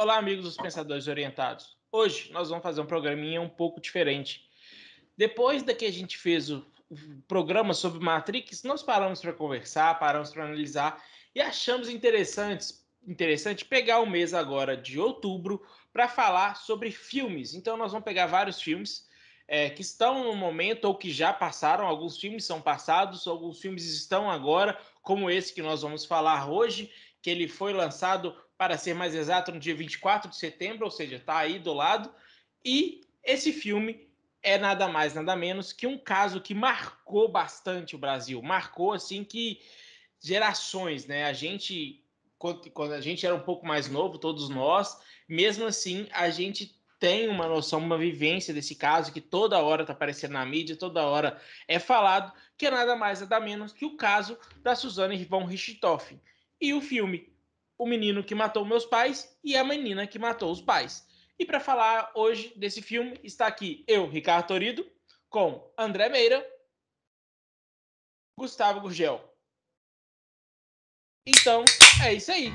Olá, amigos dos Pensadores Orientados. Hoje nós vamos fazer um programinha um pouco diferente. Depois da que a gente fez o programa sobre Matrix, nós paramos para conversar, paramos para analisar e achamos interessantes, interessante pegar o mês agora de outubro para falar sobre filmes. Então nós vamos pegar vários filmes é, que estão no momento ou que já passaram. Alguns filmes são passados, alguns filmes estão agora, como esse que nós vamos falar hoje, que ele foi lançado para ser mais exato, no dia 24 de setembro, ou seja, está aí do lado. E esse filme é nada mais, nada menos que um caso que marcou bastante o Brasil. Marcou, assim, que gerações, né? A gente, quando a gente era um pouco mais novo, todos nós, mesmo assim, a gente tem uma noção, uma vivência desse caso que toda hora está aparecendo na mídia, toda hora é falado, que é nada mais, nada menos que o caso da Suzane von Richthofen. E o filme o menino que matou meus pais e a menina que matou os pais. E para falar hoje desse filme, está aqui eu, Ricardo Torido, com André Meira, Gustavo Gurgel. Então, é isso aí.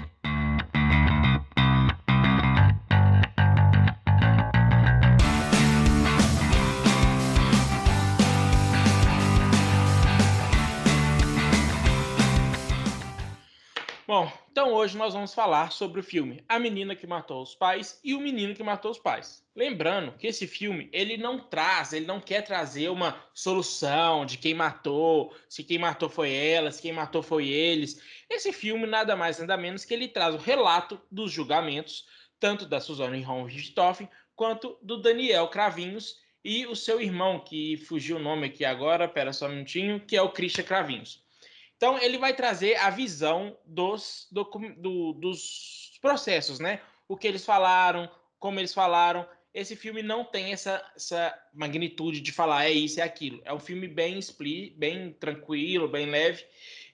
Bom, então hoje nós vamos falar sobre o filme A Menina que Matou os Pais e O Menino que Matou os Pais. Lembrando que esse filme, ele não traz, ele não quer trazer uma solução de quem matou, se quem matou foi ela, se quem matou foi eles. Esse filme nada mais nada menos que ele traz o relato dos julgamentos, tanto da Suzane von quanto do Daniel Cravinhos e o seu irmão, que fugiu o nome aqui agora, pera só um minutinho, que é o Christian Cravinhos. Então, ele vai trazer a visão dos, do, do, dos processos, né? O que eles falaram, como eles falaram. Esse filme não tem essa, essa magnitude de falar é isso, é aquilo. É um filme bem split, bem tranquilo, bem leve.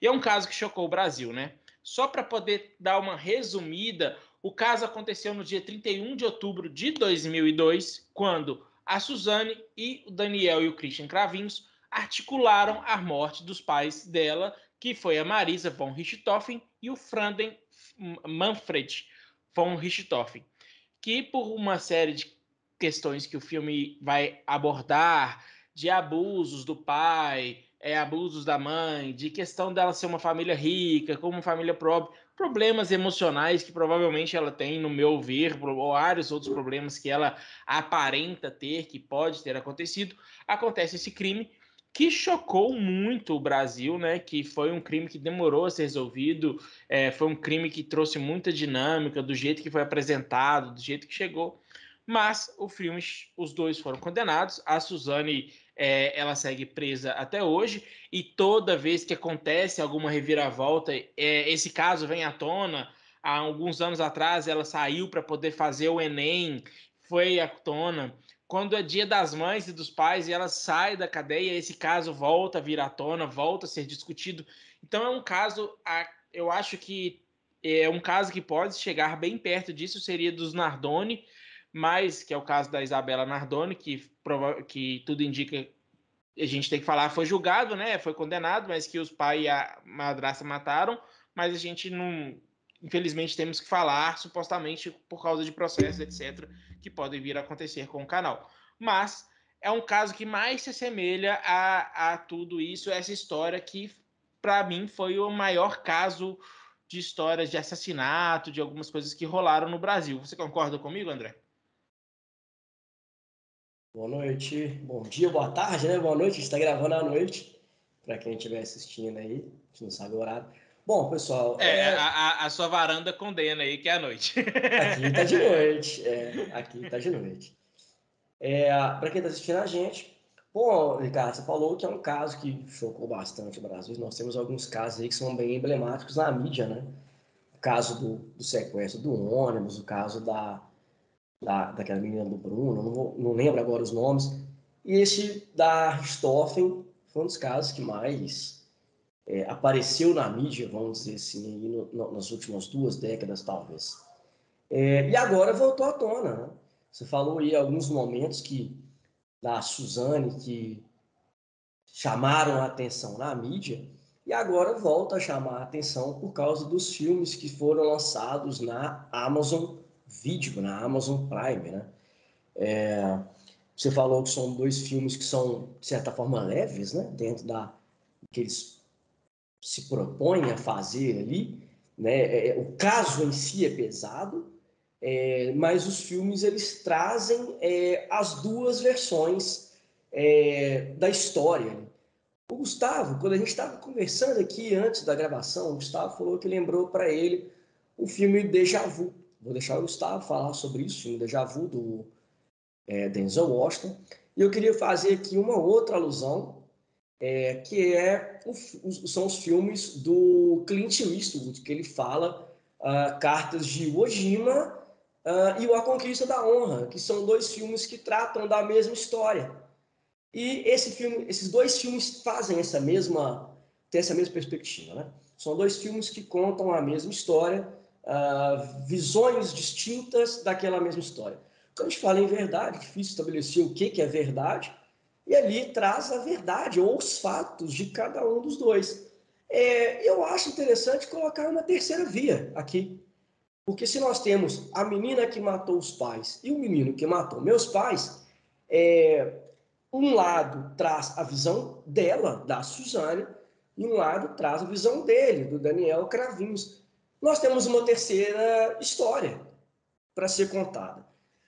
E é um caso que chocou o Brasil, né? Só para poder dar uma resumida, o caso aconteceu no dia 31 de outubro de 2002, quando a Suzane e o Daniel e o Christian Cravinhos articularam a morte dos pais dela que foi a Marisa von Richthofen e o Franden Manfred von Richthofen, que por uma série de questões que o filme vai abordar, de abusos do pai, é, abusos da mãe, de questão dela ser uma família rica, como uma família pobre, problemas emocionais que provavelmente ela tem, no meu ver, ou vários outros problemas que ela aparenta ter, que pode ter acontecido, acontece esse crime que chocou muito o Brasil, né? Que foi um crime que demorou a ser resolvido, é, foi um crime que trouxe muita dinâmica do jeito que foi apresentado, do jeito que chegou. Mas o filme, os dois foram condenados. A Suzane, é, ela segue presa até hoje e toda vez que acontece alguma reviravolta, é, esse caso vem à tona. Há alguns anos atrás, ela saiu para poder fazer o Enem, foi à tona quando é dia das mães e dos pais e ela sai da cadeia, esse caso volta a vir à tona, volta a ser discutido. Então é um caso, eu acho que é um caso que pode chegar bem perto disso, seria dos Nardoni, mas que é o caso da Isabela Nardoni, que, que tudo indica, a gente tem que falar, foi julgado, né? Foi condenado, mas que os pais e a madrasta mataram, mas a gente não, infelizmente temos que falar, supostamente por causa de processos, etc., que podem vir a acontecer com o canal. Mas é um caso que mais se assemelha a, a tudo isso, essa história que, para mim, foi o maior caso de histórias de assassinato, de algumas coisas que rolaram no Brasil. Você concorda comigo, André? Boa noite, bom dia, boa tarde, né? Boa noite, a gente está gravando à noite, para quem estiver assistindo aí, se não sabe o horário. Bom, pessoal. É, é... A, a, sua varanda condena aí que é a noite. Aqui tá de noite. É, aqui tá de noite. É, Para quem está assistindo a gente, bom, Ricardo, você falou que é um caso que chocou bastante o Brasil. Nós temos alguns casos aí que são bem emblemáticos na mídia, né? O caso do, do sequestro do ônibus, o caso da, da, daquela menina do Bruno, não, vou, não lembro agora os nomes. E esse da Richthofen foi um dos casos que mais é, apareceu na mídia, vamos dizer assim, no, no, nas últimas duas décadas, talvez. É, e agora voltou à tona. Né? Você falou aí alguns momentos que da Suzane que chamaram a atenção na mídia e agora volta a chamar a atenção por causa dos filmes que foram lançados na Amazon Video, na Amazon Prime, né? É, você falou que são dois filmes que são, de certa forma, leves, né? Dentro da que eles se propõem a fazer ali, né? É, é, o caso em si é pesado, é, mas os filmes eles trazem é, as duas versões é, da história. O Gustavo, quando a gente estava conversando aqui antes da gravação, o Gustavo falou que lembrou para ele o filme Deja Vu. Vou deixar o Gustavo falar sobre isso, o filme Deja Vu do é, Denzel Washington. E eu queria fazer aqui uma outra alusão, é, que é o, são os filmes do Clint Eastwood, que ele fala uh, Cartas de Ojima uh, e O A Conquista da Honra, que são dois filmes que tratam da mesma história. E esse filme, esses dois filmes fazem essa mesma, tem essa mesma perspectiva, né? São dois filmes que contam a mesma história, uh, visões distintas daquela mesma história. Quando a gente fala em verdade, é difícil estabelecer o que, que é verdade, e ali traz a verdade ou os fatos de cada um dos dois. É, eu acho interessante colocar uma terceira via aqui, porque se nós temos a menina que matou os pais e o menino que matou meus pais, é, um lado traz a visão dela, da Suzane, e um lado traz a visão dele, do Daniel Cravinhos. Nós temos uma terceira história para ser contada.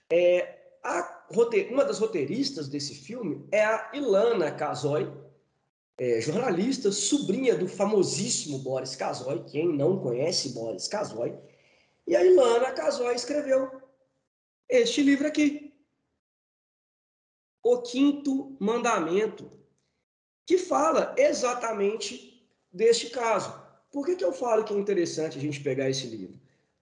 É, a, uma das roteiristas desse filme é a Ilana Casoy, é, jornalista, sobrinha do famosíssimo Boris Casoy. Quem não conhece Boris Casoy? E a Ilana Casoy escreveu este livro aqui, o quinto mandamento, que fala exatamente deste caso. Por que, que eu falo que é interessante a gente pegar esse livro?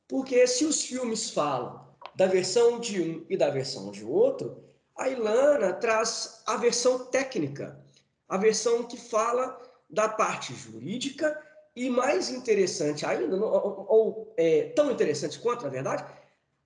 Porque se os filmes falam da versão de um e da versão de outro, a Ilana traz a versão técnica, a versão que fala da parte jurídica e mais interessante ainda, ou, ou é, tão interessante quanto, na verdade,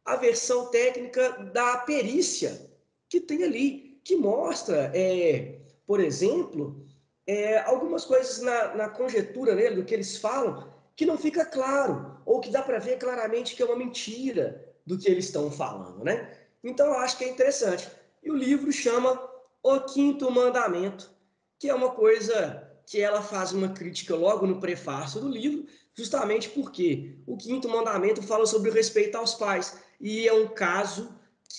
a versão técnica da perícia que tem ali que mostra, é, por exemplo, é, algumas coisas na, na conjetura né, do que eles falam que não fica claro, ou que dá para ver claramente que é uma mentira do que eles estão falando, né? Então, eu acho que é interessante. E o livro chama O Quinto Mandamento, que é uma coisa que ela faz uma crítica logo no prefácio do livro, justamente porque o Quinto Mandamento fala sobre o respeito aos pais, e é um caso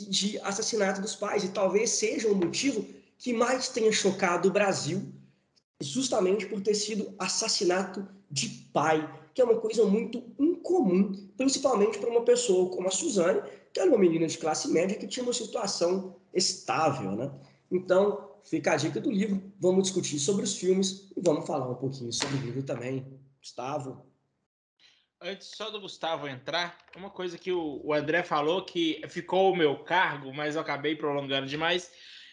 de assassinato dos pais, e talvez seja o motivo que mais tenha chocado o Brasil, justamente por ter sido assassinato de pai, que é uma coisa muito incomum, principalmente para uma pessoa como a Suzane, que era uma menina de classe média que tinha uma situação estável, né? Então, fica a dica do livro, vamos discutir sobre os filmes e vamos falar um pouquinho sobre o livro também. Gustavo, antes só do Gustavo entrar, uma coisa que o, André falou que ficou o meu cargo, mas eu acabei prolongando demais,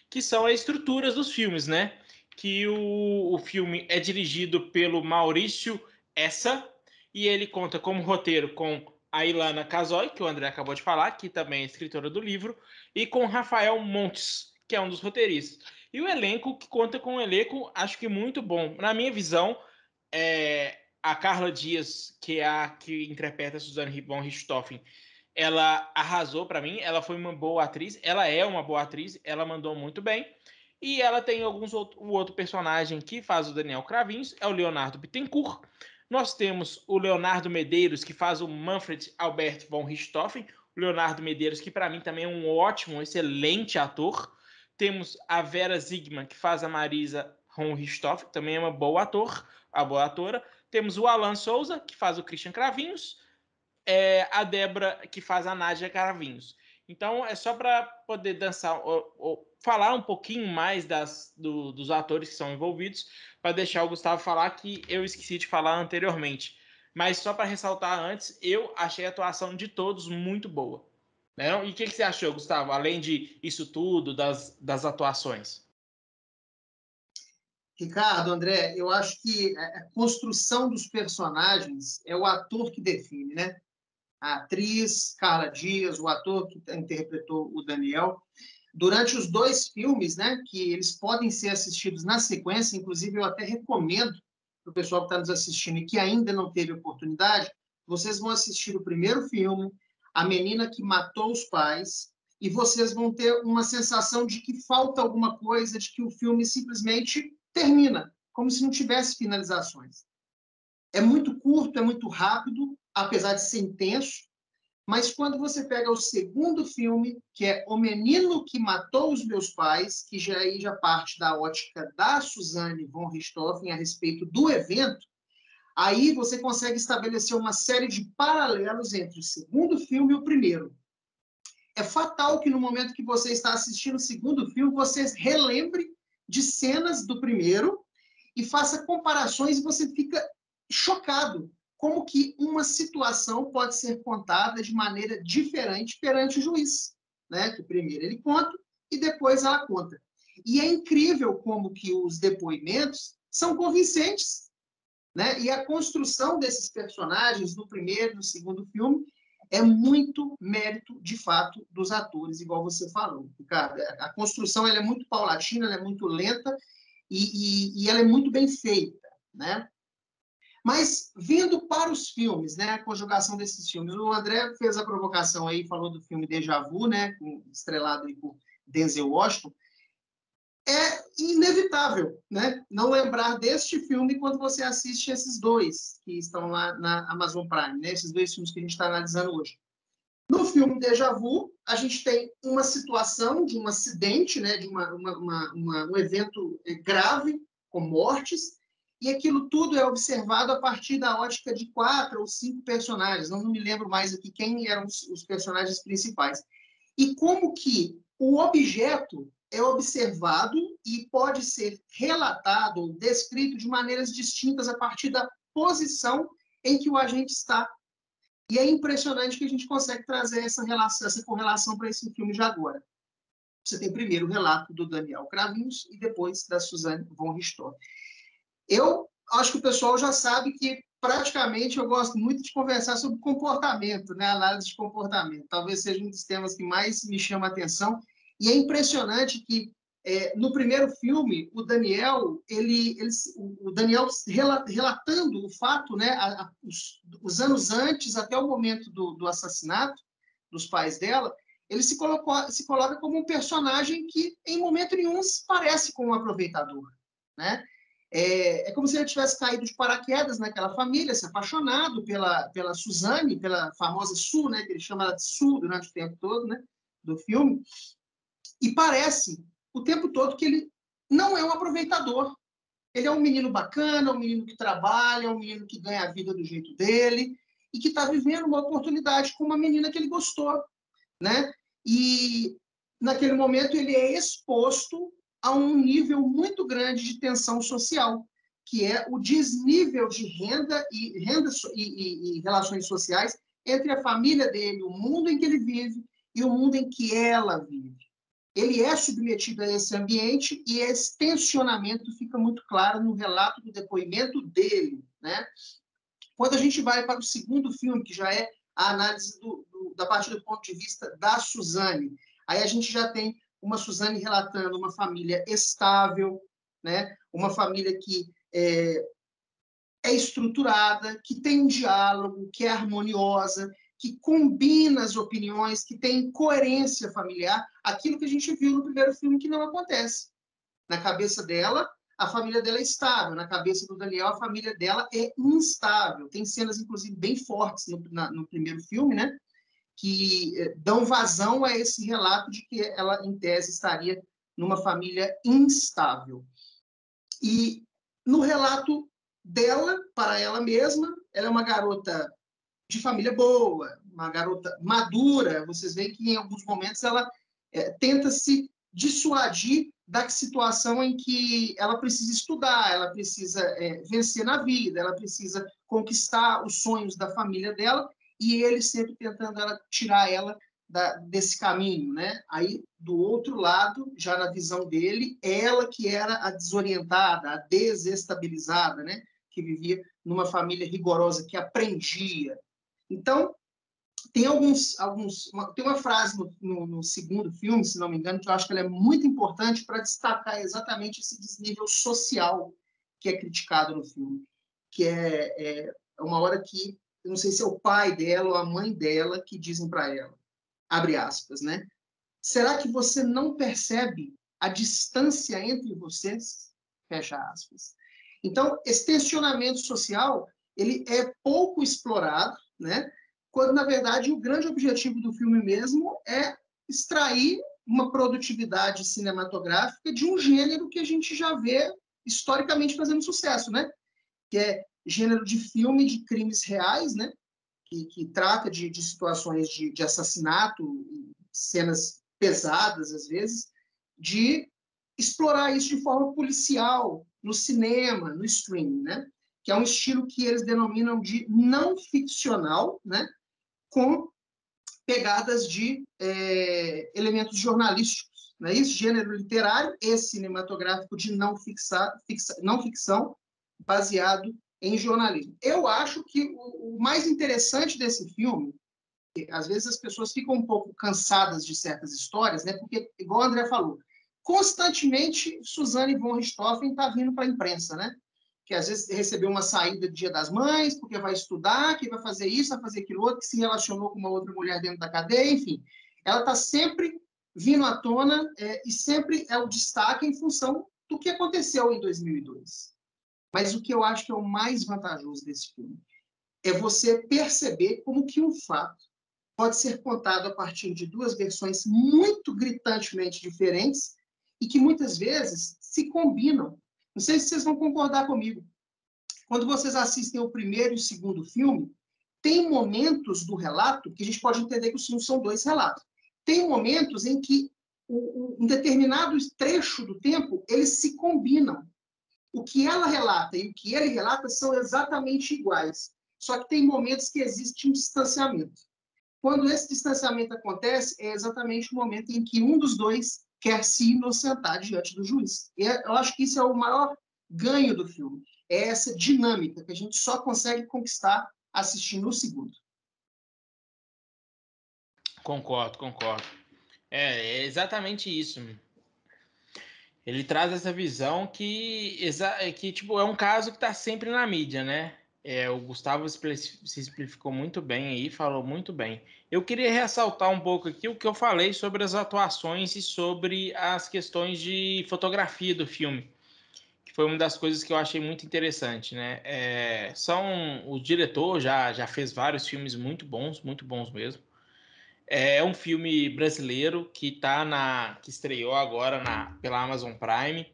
que são as estruturas dos filmes, né? Que o, o filme é dirigido pelo Maurício Essa e ele conta como roteiro com a Ilana Casoy, que o André acabou de falar, que também é escritora do livro, e com Rafael Montes, que é um dos roteiristas. E o elenco, que conta com um elenco, acho que muito bom. Na minha visão, é, a Carla Dias, que é a que interpreta a Suzanne von Richthofen, ela arrasou para mim. Ela foi uma boa atriz. Ela é uma boa atriz. Ela mandou muito bem. E ela tem alguns outro, o outro personagem que faz o Daniel Cravinhos, é o Leonardo Bittencourt. Nós temos o Leonardo Medeiros, que faz o Manfred Albert von Richthofen. O Leonardo Medeiros, que para mim também é um ótimo, excelente ator. Temos a Vera Zigman, que faz a Marisa von Richthofen, também é uma boa ator, a boa atora. Temos o Alan Souza, que faz o Christian Cravinhos, é, a Débora, que faz a Nádia Cravinhos. Então, é só para poder dançar, ou, ou, falar um pouquinho mais das, do, dos atores que são envolvidos, para deixar o Gustavo falar que eu esqueci de falar anteriormente. Mas só para ressaltar antes, eu achei a atuação de todos muito boa. Né? E o que, que, você achou, Gustavo, além de isso tudo, das, das atuações? Ricardo, André, eu acho que a construção dos personagens é o ator que define, né? A atriz Carla Dias, o ator que interpretou o Daniel. Durante os dois filmes, né, que eles podem ser assistidos na sequência, inclusive eu até recomendo para o pessoal que está nos assistindo e que ainda não teve oportunidade, vocês vão assistir o primeiro filme, A Menina que Matou os Pais, e vocês vão ter uma sensação de que falta alguma coisa, de que o filme simplesmente termina, como se não tivesse finalizações. É muito curto, é muito rápido, apesar de ser intenso, mas quando você pega o segundo filme, que é O Menino que Matou os Meus Pais, que já aí já parte da ótica da Suzanne von Richthofen a respeito do evento, aí você consegue estabelecer uma série de paralelos entre o segundo filme e o primeiro. É fatal que no momento que você está assistindo o segundo filme, você relembre de cenas do primeiro e faça comparações e você fica chocado como que uma situação pode ser contada de maneira diferente perante o juiz, né? Que primeiro ele conta e depois ela conta. E é incrível como que os depoimentos são convincentes, né? E a construção desses personagens no primeiro no segundo filme é muito mérito, de fato, dos atores, igual você falou, Ricardo. A construção ela é muito paulatina, ela é muito lenta e, e, e ela é muito bem feita, né? Mas vindo para os filmes, né, a conjugação desses filmes, o André fez a provocação aí, falou do filme Deja Vu, né, estrelado por Denzel Washington. É inevitável, né, não lembrar deste filme quando você assiste esses dois que estão lá na Amazon Prime, né, esses dois filmes que a gente está analisando hoje. No filme Deja Vu, a gente tem uma situação de um acidente, né, de uma, uma, uma, um evento grave, com mortes, e aquilo tudo é observado a partir da ótica de quatro ou cinco personagens, não, me lembro mais aqui quem eram os, os personagens principais. E como que o objeto é observado e pode ser relatado ou descrito de maneiras distintas a partir da posição em que o agente está. E é impressionante que a gente consegue trazer essa relação, essa correlação para esse filme de agora. Você tem primeiro o relato do Daniel Cravinhos e depois da Suzanne von Richthofen. Eu acho que o pessoal já sabe que praticamente eu gosto muito de conversar sobre comportamento, né? Análise de comportamento. Talvez seja um dos temas que mais me chama a atenção. E é impressionante que é, no primeiro filme o Daniel ele, ele o Daniel relatando o fato, né? A, a, os, os, anos antes até o momento do, do assassinato dos pais dela, ele se, colocou, se coloca como um personagem que em momento nenhum se parece com um aproveitador, né? É, é, como se ele tivesse caído de paraquedas naquela família, se apaixonado pela, pela Suzane, pela famosa Su, né, que ele chama ela de Su durante o tempo todo né, do filme, e parece o tempo todo que ele não é um aproveitador. Ele é um menino bacana, um menino que trabalha, um menino que ganha a vida do jeito dele e que está vivendo uma oportunidade com uma menina que ele gostou, né? E naquele momento ele é exposto a um nível muito grande de tensão social, que é o desnível de renda e, renda e, e, e relações sociais entre a família dele, o mundo em que ele vive e o mundo em que ela vive. Ele é submetido a esse ambiente e esse tensionamento fica muito claro no relato do depoimento dele. Né? Quando a gente vai para o segundo filme, que já é a análise do, do, da partir do ponto de vista da Suzane, aí a gente já tem uma Suzane relatando uma família estável, né? uma família que é, é estruturada, que tem um diálogo, que é harmoniosa, que combina as opiniões, que tem coerência familiar, aquilo que a gente viu no primeiro filme que não acontece. Na cabeça dela, a família dela é estável, na cabeça do Daniel, a família dela é instável. Tem cenas, inclusive, bem fortes no, na, no primeiro filme, né? Que eh, dão vazão a esse relato de que ela, em tese, estaria numa família instável. E no relato dela, para ela mesma, ela é uma garota de família boa, uma garota madura. Vocês veem que em alguns momentos ela é, tenta se dissuadir da situação em que ela precisa estudar, ela precisa é, vencer na vida, ela precisa conquistar os sonhos da família dela e ele sempre tentando ela, tirar ela da, desse caminho, né? Aí, do outro lado, já na visão dele, ela que era a desorientada, a desestabilizada, né? Que vivia numa família rigorosa, que aprendia. Então, tem alguns, alguns uma, tem uma frase no, no, no, segundo filme, se não me engano, que eu acho que ela é muito importante para destacar exatamente esse desnível social que é criticado no filme, que é, é uma hora que eu não sei se é o pai dela ou a mãe dela que dizem para ela, abre aspas, né? Será que você não percebe a distância entre vocês? Fecha aspas. Então, esse tensionamento social, ele é pouco explorado, né? Quando, na verdade, o grande objetivo do filme mesmo é extrair uma produtividade cinematográfica de um gênero que a gente já vê historicamente fazendo sucesso, né? Que é gênero de filme de crimes reais, né? Que, que trata de, de situações de, de assassinato, cenas pesadas às vezes, de explorar isso de forma policial no cinema, no streaming, né? Que é um estilo que eles denominam de não ficcional, né? Com pegadas de é, elementos jornalísticos, né? Isso, gênero literário e cinematográfico de não, fixa, fixa, não ficção, baseado em jornalismo. Eu acho que o, o mais interessante desse filme, às vezes as pessoas ficam um pouco cansadas de certas histórias, né? Porque, igual o André falou, constantemente Suzane von Richthofen está vindo para a imprensa, né? Que às vezes recebeu uma saída do Dia das Mães, porque vai estudar, que vai fazer isso, vai fazer aquilo outro, que se relacionou com uma outra mulher dentro da cadeia, enfim. Ela está sempre vindo à tona é, e sempre é o destaque em função do que aconteceu em 2002. Mas o que eu acho que é o mais vantajoso desse filme é você perceber como que um fato pode ser contado a partir de duas versões muito gritantemente diferentes e que muitas vezes se combinam. Não sei se vocês vão concordar comigo. Quando vocês assistem o primeiro e o segundo filme, tem momentos do relato que a gente pode entender que os filmes são dois relatos. Tem momentos em que um determinado trecho do tempo eles se combinam. O que ela relata e o que ele relata são exatamente iguais. Só que tem momentos que existe um distanciamento. Quando esse distanciamento acontece, é exatamente o momento em que um dos dois quer se inocentar diante do juiz. E é, eu acho que isso é o maior ganho do filme. É essa dinâmica que a gente só consegue conquistar assistindo o segundo. Concordo, concordo. É, é exatamente isso. Ele traz essa visão que, que tipo, é um caso que está sempre na mídia, né? É, o Gustavo se explificou muito bem aí, falou muito bem. Eu queria ressaltar um pouco aqui o que eu falei sobre as atuações e sobre as questões de fotografia do filme, que foi uma das coisas que eu achei muito interessante, né? É, são o diretor já já fez vários filmes muito bons, muito bons mesmo. É, um filme brasileiro que tá na que estreou agora na pela Amazon Prime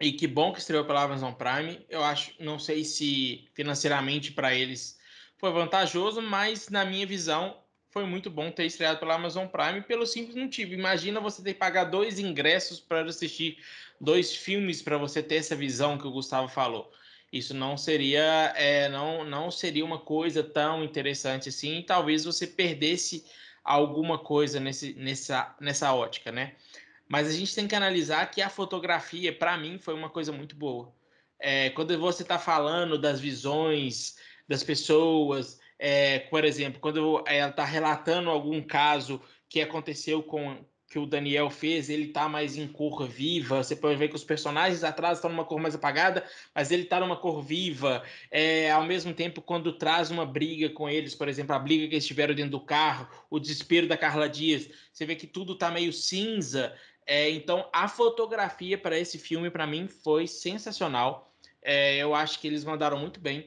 e que bom que estreou pela Amazon Prime. Eu acho, não sei se financeiramente para eles foi vantajoso, mas na minha visão foi muito bom ter estreado pela Amazon Prime pelo simples motivo. Imagina você ter que pagar dois ingressos para assistir dois filmes para você ter essa visão que o Gustavo falou. Isso não seria, é, não, não seria uma coisa tão interessante assim. Talvez você perdesse alguma coisa nesse, nessa, nessa ótica, né? Mas a gente tem que analisar que a fotografia, para mim, foi uma coisa muito boa. É, quando você está falando das visões das pessoas, é, por exemplo, quando ela está relatando algum caso que aconteceu com que o Daniel fez, ele está mais em cor viva. Você pode ver que os personagens atrás estão numa cor mais apagada, mas ele está numa cor viva. É, ao mesmo tempo, quando traz uma briga com eles, por exemplo, a briga que eles tiveram dentro do carro, o desespero da Carla Dias, você vê que tudo está meio cinza. É, então, a fotografia para esse filme, para mim, foi sensacional. É, eu acho que eles mandaram muito bem.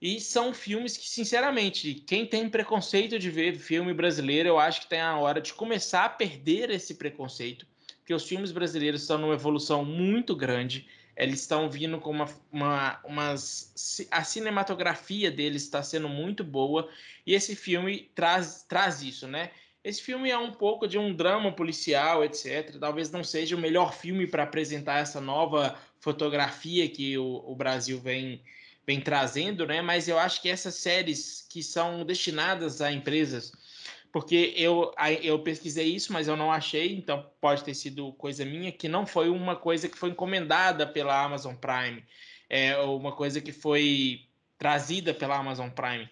E são filmes que, sinceramente, quem tem preconceito de ver filme brasileiro, eu acho que tem a hora de começar a perder esse preconceito, porque os filmes brasileiros estão numa evolução muito grande. Eles estão vindo com uma, uma umas, a cinematografia deles está sendo muito boa e esse filme traz, traz isso, né? Esse filme é um pouco de um drama policial, etc. Talvez não seja o melhor filme para apresentar essa nova fotografia que o, o, Brasil vem, vem trazendo, né? Mas eu acho que essas séries que são destinadas a empresas, porque eu, eu pesquisei isso, mas eu não achei, então pode ter sido coisa minha, que não foi uma coisa que foi encomendada pela Amazon Prime, é uma coisa que foi trazida pela Amazon Prime.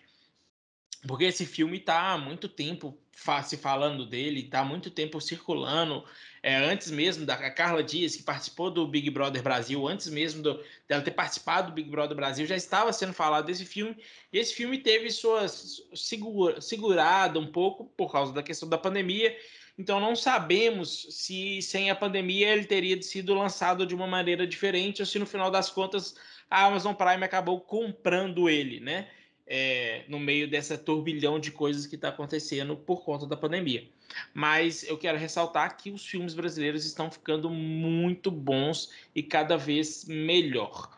Porque esse filme está há muito tempo se falando dele, está há muito tempo circulando. É, antes mesmo da Carla Dias, que participou do Big Brother Brasil, antes mesmo do, dela ter participado do Big Brother Brasil, já estava sendo falado desse filme. E esse filme teve sua segura, segurada um pouco por causa da questão da pandemia. Então não sabemos se sem a pandemia ele teria sido lançado de uma maneira diferente ou se no final das contas a Amazon Prime acabou comprando ele, né? É, no meio dessa turbilhão de coisas que está acontecendo por conta da pandemia. Mas eu quero ressaltar que os filmes brasileiros estão ficando muito bons e cada vez melhor.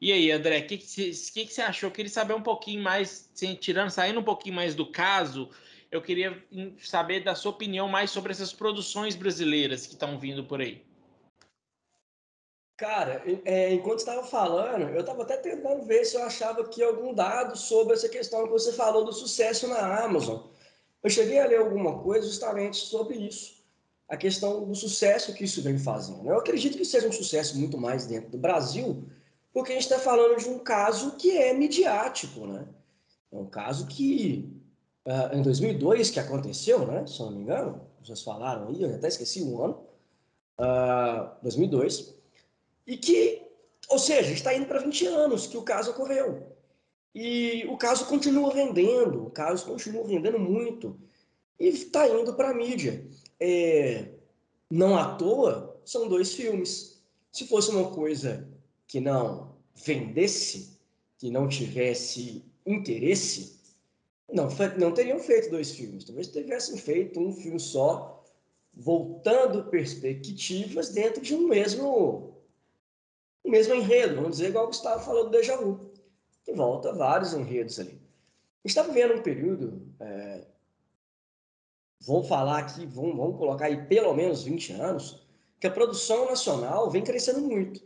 E aí, André, o que, que, que, que, você achou? Eu queria saber um pouquinho mais, tirando, saindo um pouquinho mais do caso, eu queria saber da sua opinião mais sobre essas produções brasileiras que estão vindo por aí. Cara, é, enquanto estava falando, eu estava até tentando ver se eu achava aqui algum dado sobre essa questão que você falou do sucesso na Amazon. Eu cheguei a ler alguma coisa justamente sobre isso, a questão do sucesso que isso vem fazendo. Eu acredito que seja um sucesso muito mais dentro do Brasil, porque a gente está falando de um caso que é midiático, né? É um caso que, uh, em 2002, que aconteceu, né? Se não me engano, vocês falaram aí, eu até esqueci o ano, uh, 2002, e que, ou seja, está indo para 20 anos que o caso ocorreu. E o caso continua rendendo, o caso continua rendendo muito. E está indo para a mídia. É, não à toa, são dois filmes. Se fosse uma coisa que não vendesse, que não tivesse interesse, não, não teriam feito dois filmes. Talvez tivessem feito um filme só, voltando perspectivas dentro de um mesmo o mesmo enredo, vamos dizer, igual o Gustavo falou do Deja Vu, que volta vários enredos ali. Está vivendo um período, é, vamos falar aqui, vamos, vamos colocar aí pelo menos 20 anos, que a produção nacional vem crescendo muito.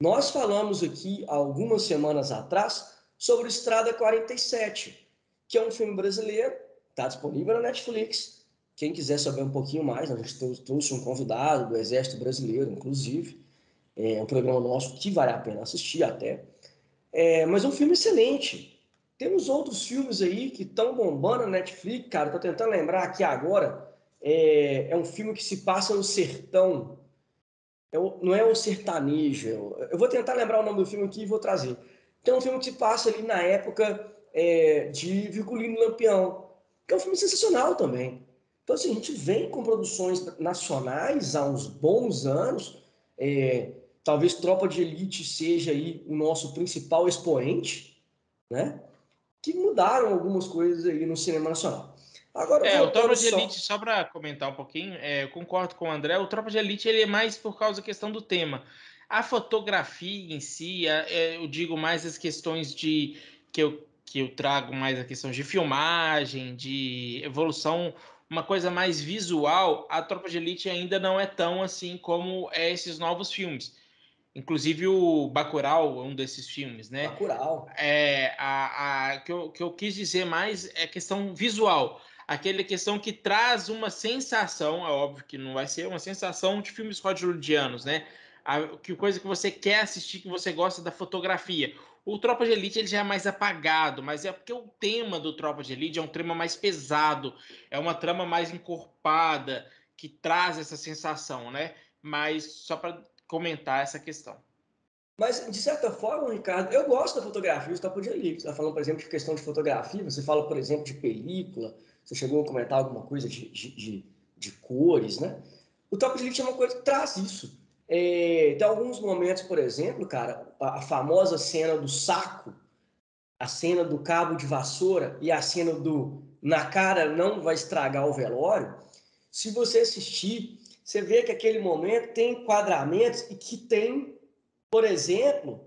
Nós falamos aqui algumas semanas atrás sobre Estrada 47, que é um filme brasileiro, está disponível na Netflix. Quem quiser saber um pouquinho mais, a gente trouxe um convidado do Exército Brasileiro, inclusive. É um programa nosso que vale a pena assistir até. É, mas é um filme excelente. Temos outros filmes aí que estão bombando na Netflix, cara. Tô tentando lembrar aqui agora. É, é um filme que se passa no sertão. É o, não é o sertanejo. Eu vou tentar lembrar o nome do filme aqui e vou trazer. Tem um filme que se passa ali na época é, de Virgulino Lampião, que é um filme sensacional também. Então, assim, a gente vem com produções nacionais há uns bons anos. É, talvez Tropa de Elite seja aí o nosso principal expoente, né? Que mudaram algumas coisas aí no cinema nacional. Agora, é, o Tropa de Elite, só para comentar um pouquinho, é, eu concordo com o André, o Tropa de Elite ele é mais por causa da questão do tema. A fotografia em si, é, eu digo mais as questões de que eu, que eu trago mais a questão de filmagem, de evolução, uma coisa mais visual, a Tropa de Elite ainda não é tão assim como é esses novos filmes. Inclusive o Bacurau, um desses filmes, né? Bacurau. É, a, a, que, eu, que eu quis dizer mais é questão visual. Aquela questão que traz uma sensação, é óbvio que não vai ser uma sensação de filmes hollywoodianos, né? A, que coisa que você quer assistir, que você gosta da fotografia. O Tropa de Elite ele já é mais apagado, mas é porque o tema do Tropa de Elite é um tema mais pesado, é uma trama mais encorpada, que traz essa sensação, né? Mas só para comentar essa questão. Mas, de certa forma, Ricardo, eu gosto da fotografia, você podia ali. Você está falando, por exemplo, de questão de fotografia, você fala, por exemplo, de película, você chegou a comentar alguma coisa de, de, de, de cores, né? O Top de Elite é uma coisa que traz isso. É, tem alguns momentos, por exemplo, cara, a, a, famosa cena do saco, a cena do cabo de vassoura e a cena do na cara não vai estragar o velório. Se você assistir, você vê que aquele momento tem enquadramentos e que tem, por exemplo,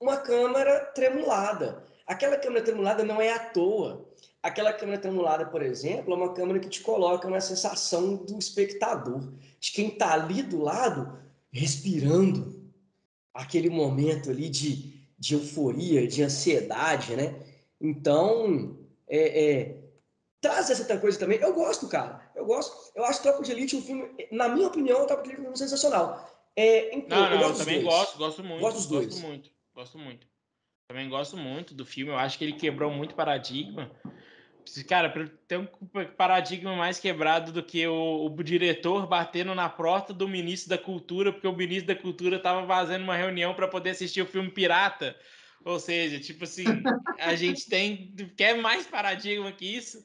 uma câmera tremulada. Aquela câmera tremulada não é à toa. Aquela câmera tremulada, por exemplo, é uma câmera que te coloca na sensação do espectador, de quem está ali do lado, respirando aquele momento ali de, de euforia, de ansiedade, né? Então, é, é, traz essa coisa também. Eu gosto, cara. Eu gosto. Eu acho Tropa de Elite um filme, na minha opinião, Tropa de Elite é um filme sensacional. É, então, não, não, eu, eu também dois. gosto, gosto muito. Gosto dos dois. Gosto muito, gosto muito. Também gosto muito do filme. Eu acho que ele quebrou muito paradigma. Cara, tem um paradigma mais quebrado do que o, o, diretor batendo na porta do ministro da Cultura, porque o ministro da Cultura estava fazendo uma reunião para poder assistir o filme Pirata. Ou seja, tipo assim, a gente tem. Quer mais paradigma que isso?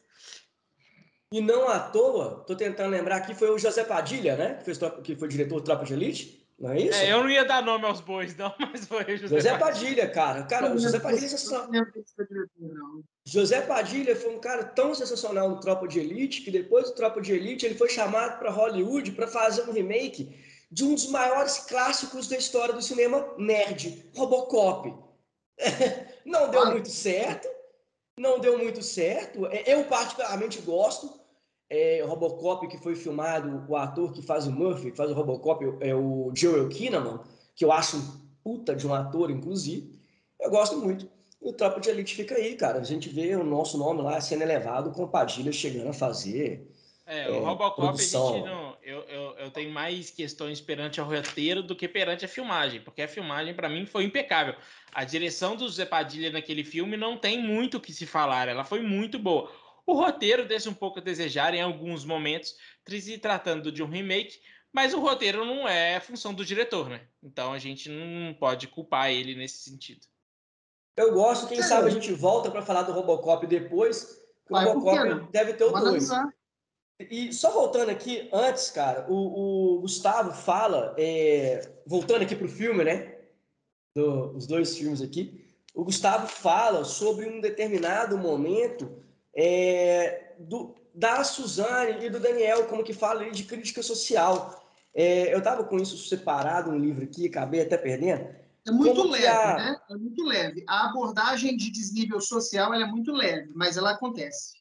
E não à toa, tô tentando lembrar aqui, foi o José Padilha, né? Que foi, que foi diretor do Tropa de Elite. Não é isso? É, eu não ia dar nome aos bois, não, mas foi o José, José Padilha. Padilha. cara. Cara, o José Padilha é sensacional. José Padilha foi um cara tão sensacional no Tropa de Elite que depois do Tropa de Elite ele foi chamado para Hollywood para fazer um remake de um dos maiores clássicos da história do cinema nerd, Robocop. não deu muito certo, não deu muito certo. É, eu particularmente gosto. É, o Robocop que foi filmado, o ator que faz o Murphy, que faz o Robocop, é o Joel Kinnaman, que eu acho um puta de um ator, inclusive. Eu gosto muito. E o Tropa de Elite fica aí, cara. A gente vê o nosso nome lá sendo elevado com Padilha chegando a fazer é, o é, Robocop, a gente não, eu, eu, eu tenho mais questões perante o roteiro do que perante a filmagem, porque a filmagem, para mim, foi impecável. A direção do Zé Padilha naquele filme não tem muito o que se falar, ela foi muito boa. O roteiro deixa um pouco a desejar em alguns momentos, se tratando de um remake, mas o roteiro não é função do diretor, né? Então a gente não pode culpar ele nesse sentido. Eu gosto, quem é. sabe a gente volta para falar do Robocop depois. O Robocop deve ter o dois. E só voltando aqui, antes, cara, o, o Gustavo fala, é, voltando aqui para o filme, né? Do, os dois filmes aqui, o Gustavo fala sobre um determinado momento é, do, da Suzane e do Daniel, como que fala de crítica social. É, eu estava com isso separado, um livro aqui, acabei até perdendo. É muito leve, a... né? É muito leve. A abordagem de desnível social é muito leve, mas ela acontece.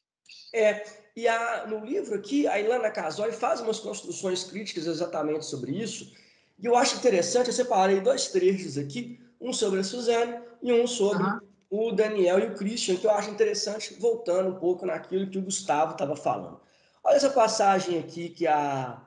É, e a, no livro aqui, a Ilana Casoy faz umas construções críticas exatamente sobre isso. E eu acho interessante, eu separei dois trechos aqui, um sobre a Suzane e um sobre uhum. O Daniel e o Christian, que eu acho interessante, voltando um pouco naquilo que o Gustavo estava falando. Olha essa passagem aqui que a,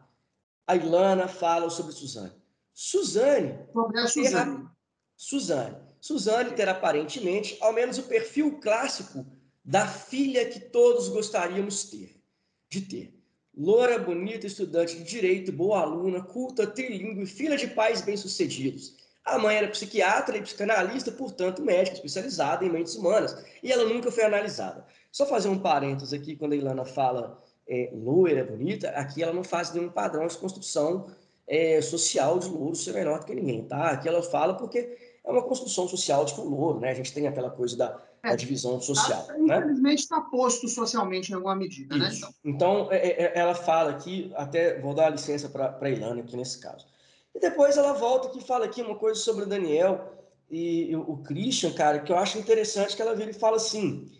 a Ilana fala sobre Suzane. Suzane. Sobre a Suzane. Ter, Suzane. Suzane ter aparentemente, ao menos o perfil clássico da filha que todos gostaríamos ter, de ter. Loura, bonita, estudante de direito, boa aluna, culta, trilingue, filha de pais bem-sucedidos. A mãe era psiquiatra e psicanalista, portanto, médica especializada em mentes humanas, e ela nunca foi analisada. Só fazer um parênteses aqui, quando a Ilana fala é, loira, bonita, aqui ela não faz nenhum padrão de construção é, social de louro ser menor do que ninguém, tá? Aqui ela fala porque é uma construção social de que o louro, né? A gente tem aquela coisa da é, a divisão social. Tá, né? Infelizmente está posto socialmente em alguma medida, né? Isso. né? Então, então é, é, ela fala aqui, até vou dar licença para a Ilana aqui nesse caso. E depois ela volta aqui e fala aqui uma coisa sobre o Daniel e, o Christian, cara, que eu acho interessante que ela vira e fala assim: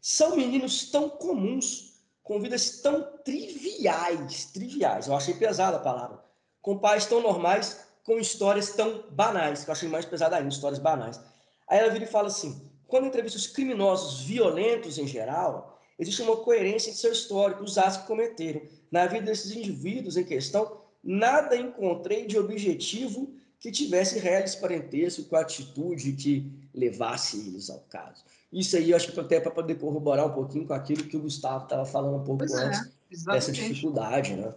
são meninos tão comuns, com vidas tão triviais, triviais, eu achei pesada a palavra, com pais tão normais, com histórias tão banais, que eu achei mais pesada ainda, histórias banais. Aí ela vira e fala assim: quando entrevista os criminosos violentos em geral, existe uma coerência em seu histórico, os atos que cometeram. Na vida desses indivíduos em questão, nada encontrei de objetivo que tivesse reais parentesco com a atitude que levasse eles ao caso. Isso aí, eu acho que até para poder corroborar um pouquinho com aquilo que o Gustavo estava falando um pouco pois é, antes, é, dessa dificuldade, né?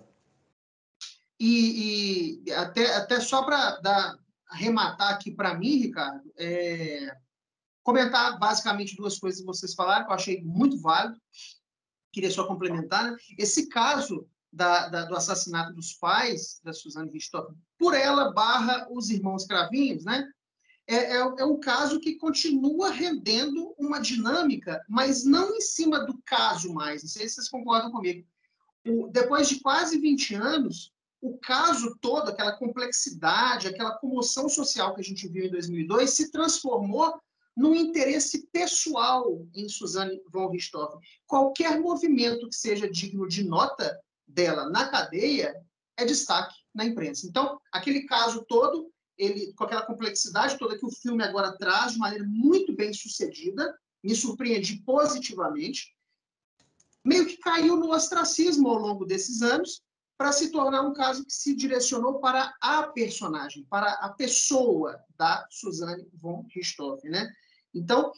E, e até, até só para arrematar aqui para mim, Ricardo, é, comentar basicamente duas coisas que vocês falaram, que eu achei muito válido, queria só complementar. Né? Esse caso da, da, do assassinato dos pais da Suzane Richthofen, por ela barra os irmãos Cravinhos, né? É, é, é, um caso que continua rendendo uma dinâmica, mas não em cima do caso mais. Não sei se vocês concordam comigo. O, depois de quase 20 anos, o caso todo, aquela complexidade, aquela comoção social que a gente viu em 2002, se transformou no interesse pessoal em Suzane von Richthofen. Qualquer movimento que seja digno de nota dela na cadeia é destaque na imprensa. Então, aquele caso todo, ele com aquela complexidade toda que o filme agora traz de maneira muito bem sucedida, me surpreendi positivamente, meio que caiu no ostracismo ao longo desses anos para se tornar um caso que se direcionou para a personagem, para a pessoa da Suzane von Richthofen, né? Então,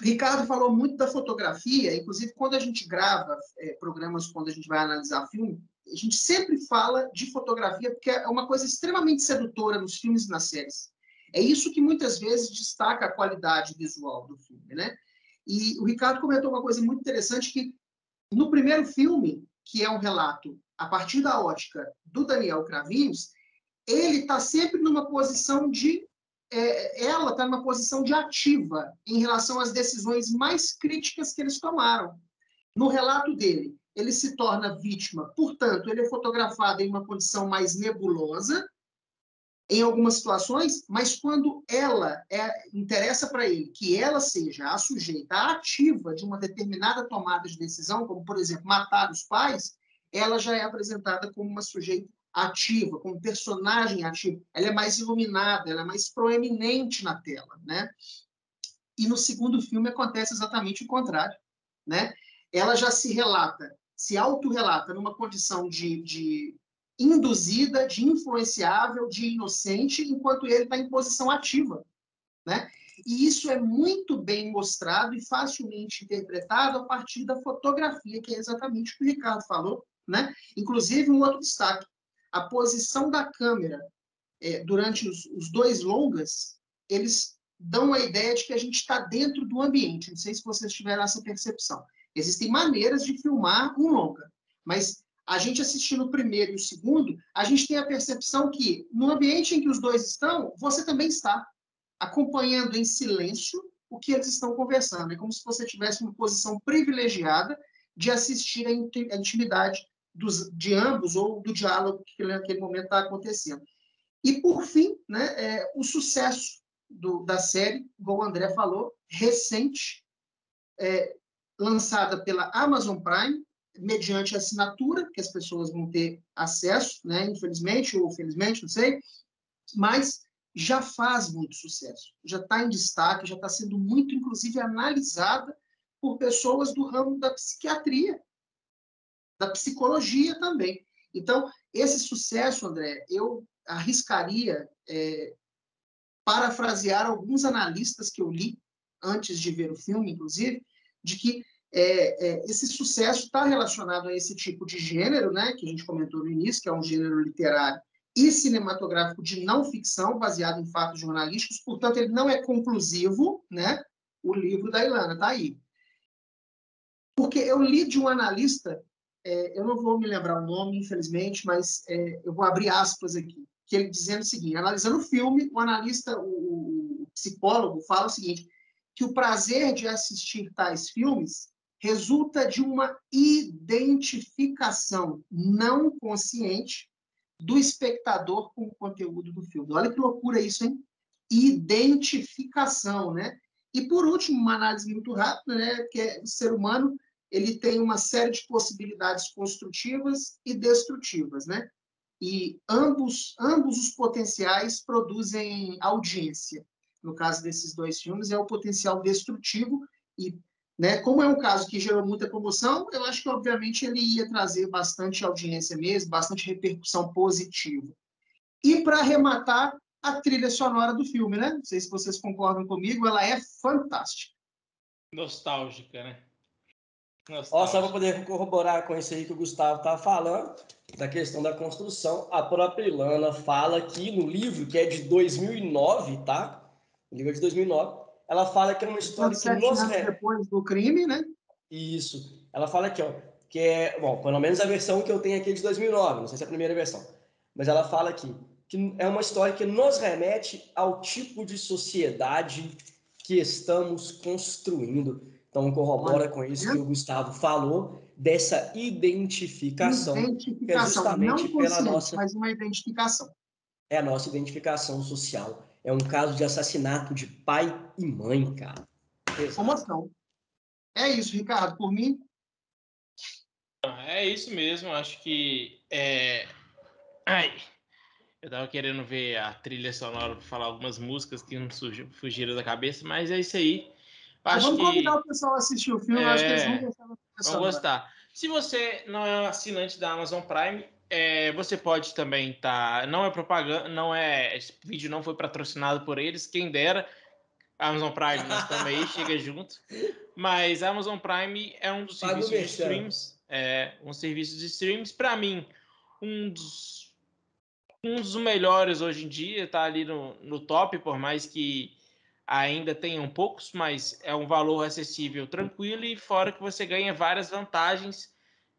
Ricardo falou muito da fotografia, inclusive quando a gente grava é, programas, quando a gente vai analisar filme, a gente sempre fala de fotografia porque é uma coisa extremamente sedutora nos filmes e nas séries. É isso que muitas vezes destaca a qualidade visual do filme, né? E o Ricardo comentou uma coisa muito interessante que no primeiro filme, que é um relato a partir da ótica do Daniel Cravinhos, ele está sempre numa posição de é, ela está numa posição de ativa em relação às decisões mais críticas que eles tomaram. No relato dele, ele se torna vítima, portanto, ele é fotografado em uma condição mais nebulosa, em algumas situações, mas quando ela é, interessa para ele que ela seja a sujeita ativa de uma determinada tomada de decisão, como, por exemplo, matar os pais, ela já é apresentada como uma sujeita ativa, como personagem ativo. Ela é mais iluminada, ela é mais proeminente na tela, né? E no segundo filme acontece exatamente o contrário, né? Ela já se relata, se autorrelata numa condição de, de induzida, de influenciável, de inocente, enquanto ele está em posição ativa. Né? E isso é muito bem mostrado e facilmente interpretado a partir da fotografia, que é exatamente o que o Ricardo falou. Né? Inclusive, um outro destaque: a posição da câmera é, durante os, os, dois longas, eles dão a ideia de que a gente está dentro do ambiente. Não sei se vocês tiveram essa percepção. Existem maneiras de filmar um longa, mas a gente assistindo o primeiro e o segundo, a gente tem a percepção que no ambiente em que os dois estão, você também está acompanhando em silêncio o que eles estão conversando. É como se você tivesse uma posição privilegiada de assistir a intimidade dos, de ambos ou do diálogo que naquele momento está acontecendo. E, por fim, né, é, o sucesso do, da série, como o André falou, recente, é, lançada pela Amazon Prime, mediante assinatura, que as pessoas vão ter acesso, né? infelizmente ou felizmente, não sei, mas já faz muito sucesso, já está em destaque, já está sendo muito, inclusive, analisada por pessoas do ramo da psiquiatria, da psicologia também. Então, esse sucesso, André, eu arriscaria é, parafrasear alguns analistas que eu li antes de ver o filme, inclusive, de que é, é, esse sucesso está relacionado a esse tipo de gênero, né, que a gente comentou no início, que é um gênero literário e cinematográfico de não ficção, baseado em fatos jornalísticos, portanto, ele não é conclusivo, né? O livro da Ilana está aí. Porque eu li de um analista, é, eu não vou me lembrar o nome, infelizmente, mas é, eu vou abrir aspas aqui, que ele dizendo o seguinte: analisando o filme, o analista, o, o psicólogo, fala o seguinte: que o prazer de assistir tais filmes resulta de uma identificação não consciente do espectador com o conteúdo do filme. Olha que loucura isso, hein? Identificação, né? E por último, uma análise muito rápida, né, que é o ser humano, ele tem uma série de possibilidades construtivas e destrutivas, né? E ambos, ambos os potenciais produzem audiência. No caso desses dois filmes, é o potencial destrutivo e né? Como é um caso que gerou muita comoção, eu acho que, obviamente, ele ia trazer bastante audiência mesmo, bastante repercussão positiva. E, para arrematar, a trilha sonora do filme, né? Não sei se vocês concordam comigo, ela é fantástica. Nostálgica, né? Ó, só para poder corroborar com isso aí que o Gustavo estava falando, da questão da construção, a própria Ilana fala que no livro, que é de 2009, tá? O livro é de 2009, ela fala que é uma história que nos re... depois do crime, né? Isso. Ela fala aqui, ó, que é, bom, pelo menos a versão que eu tenho aqui é de 2009, não sei se é a primeira versão, mas ela fala aqui que é uma história que nos remete ao tipo de sociedade que estamos construindo. Então corrobora com isso que o Gustavo falou dessa identificação, identificação que é justamente pela nossa, mas uma identificação. É a nossa identificação social é um caso de assassinato de pai e mãe, cara. Comoção. É isso, Ricardo. Por mim. É isso mesmo. Acho que. É... Ai. Eu tava querendo ver a trilha sonora para falar algumas músicas que não fugiram da cabeça, mas é isso aí. Acho vamos que... convidar o pessoal a assistir o filme, é... acho que eles vão gostar. Vão gostar. Se você não é assinante da Amazon Prime, é, você pode também estar. Tá, não é propaganda, não é. Esse vídeo não foi patrocinado por eles, quem dera. Amazon Prime, nós também chega junto. Mas a Amazon Prime é um dos serviços de streams, é um serviço de streams para mim um dos um dos melhores hoje em dia, está ali no, no top, por mais que ainda tenham poucos, mas é um valor acessível, tranquilo e fora que você ganha várias vantagens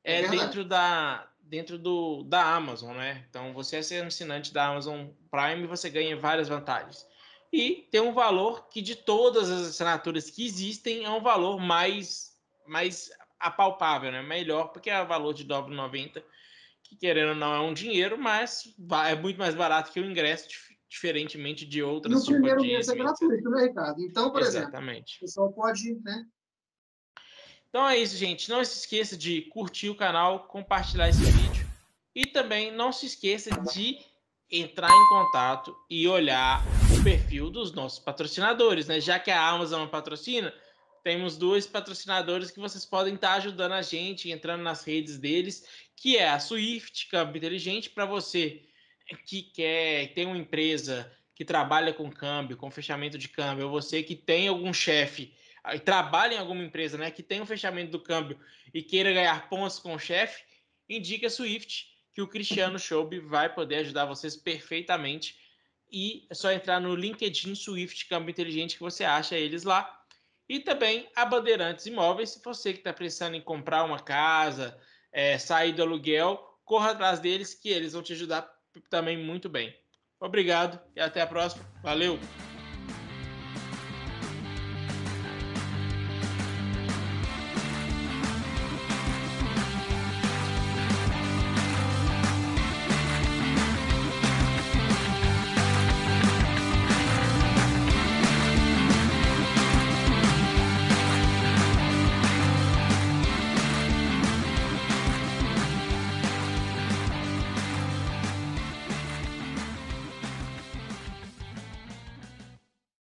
é, é dentro da dentro do da Amazon, né? Então você é ser assinante da Amazon Prime, você ganha várias vantagens e tem um valor que de todas as assinaturas que existem é um valor mais mais apalpável, né? Melhor porque é o valor de 9,90 que querendo ou não é um dinheiro, mas é muito mais barato que o ingresso, diferentemente de outras. No primeiro mês é gratuito, né, Ricardo? Então, por Exatamente. exemplo, o pessoal pode, né? Então é isso, gente. Não se esqueça de curtir o canal, compartilhar esse vídeo e também não se esqueça de entrar em contato e olhar o perfil dos nossos patrocinadores, né? Já que a Amazon patrocina, temos dois patrocinadores que vocês podem estar ajudando a gente, entrando nas redes deles, que é a Swift Câmbio Inteligente, para você que quer ter uma empresa que trabalha com câmbio, com fechamento de câmbio, ou você que tem algum chefe e trabalha em alguma empresa, né, que tem um fechamento do câmbio e queira ganhar pontos com o chefe, indique a Swift, que o Cristiano Schoub vai poder ajudar vocês perfeitamente. E é só entrar no LinkedIn Swift Câmbio Inteligente que você acha eles lá. E também a Bandeirantes Imóveis, se você que está pensando em comprar uma casa, é, sair do aluguel, corra atrás deles que eles vão te ajudar também muito bem. Obrigado e até a próxima. Valeu!